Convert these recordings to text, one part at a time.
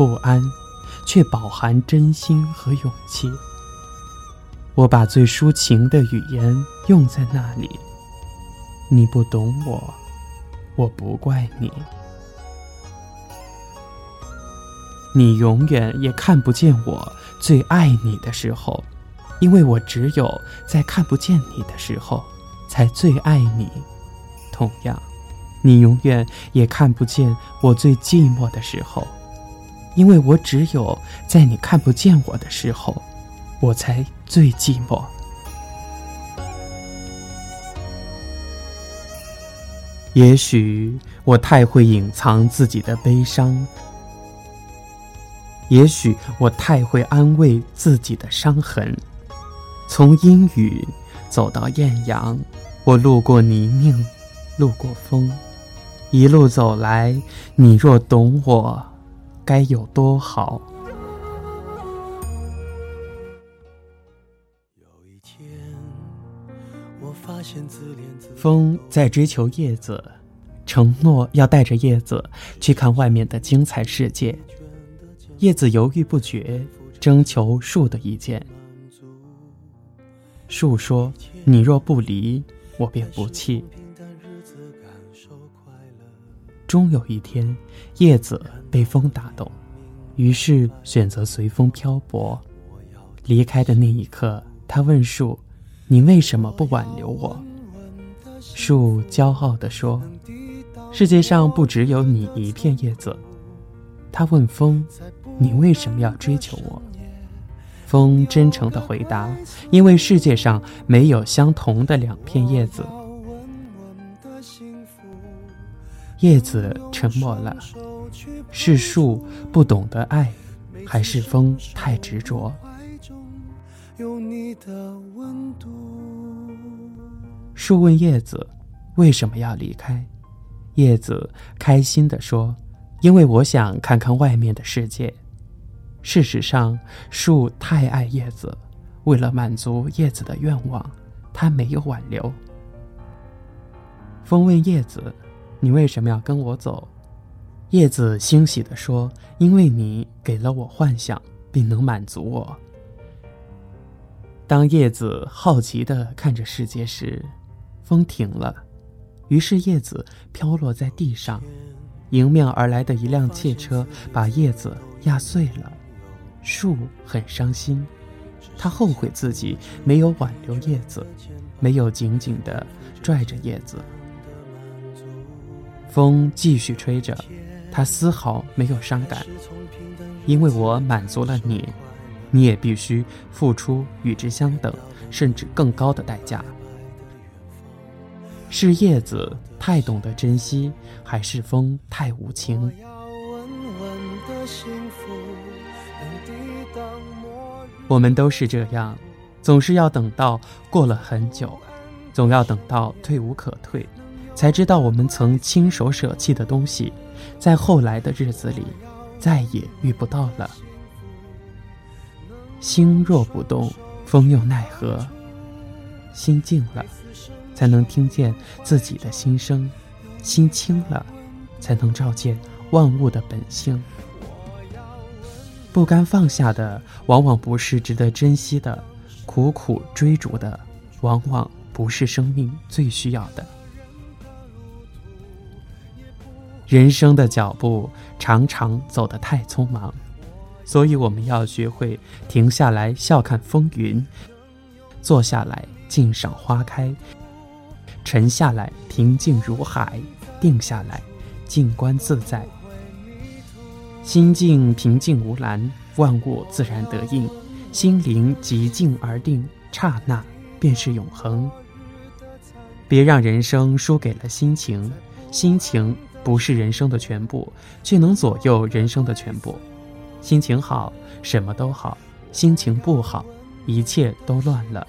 不安，却饱含真心和勇气。我把最抒情的语言用在那里。你不懂我，我不怪你。你永远也看不见我最爱你的时候，因为我只有在看不见你的时候，才最爱你。同样，你永远也看不见我最寂寞的时候。因为我只有在你看不见我的时候，我才最寂寞。也许我太会隐藏自己的悲伤，也许我太会安慰自己的伤痕。从阴雨走到艳阳，我路过泥泞，路过风，一路走来，你若懂我。该有多好！风在追求叶子，承诺要带着叶子去看外面的精彩世界。叶子犹豫不决，征求树的意见。树说：“你若不离，我便不弃。”终有一天，叶子被风打动，于是选择随风漂泊。离开的那一刻，他问树：“你为什么不挽留我？”树骄傲地说：“世界上不只有你一片叶子。”他问风：“你为什么要追求我？”风真诚地回答：“因为世界上没有相同的两片叶子。”叶子沉默了，是树不懂得爱，还是风太执着？树问叶子：“为什么要离开？”叶子开心地说：“因为我想看看外面的世界。”事实上，树太爱叶子，为了满足叶子的愿望，他没有挽留。风问叶子。你为什么要跟我走？叶子欣喜地说：“因为你给了我幻想，并能满足我。”当叶子好奇地看着世界时，风停了，于是叶子飘落在地上。迎面而来的一辆汽车把叶子压碎了。树很伤心，他后悔自己没有挽留叶子，没有紧紧地拽着叶子。风继续吹着，他丝毫没有伤感，因为我满足了你，你也必须付出与之相等甚至更高的代价。是叶子太懂得珍惜，还是风太无情？我们都是这样，总是要等到过了很久，总要等到退无可退。才知道，我们曾亲手舍弃的东西，在后来的日子里，再也遇不到了。心若不动，风又奈何？心静了，才能听见自己的心声；心清了，才能照见万物的本性。不甘放下的，往往不是值得珍惜的；苦苦追逐的，往往不是生命最需要的。人生的脚步常常走得太匆忙，所以我们要学会停下来笑看风云，坐下来静赏花开，沉下来平静如海，定下来静观自在。心境平静无澜，万物自然得应；心灵极静而定，刹那便是永恒。别让人生输给了心情，心情不是人生的全部却能左右人生的全部。心情好什么都好心情不好一切都乱了。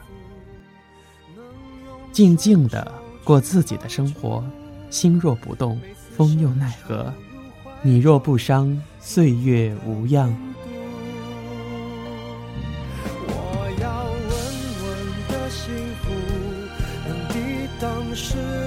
静静的过自己的生活心若不动风又奈何。你若不伤岁月无恙。我要稳稳的幸福能抵挡时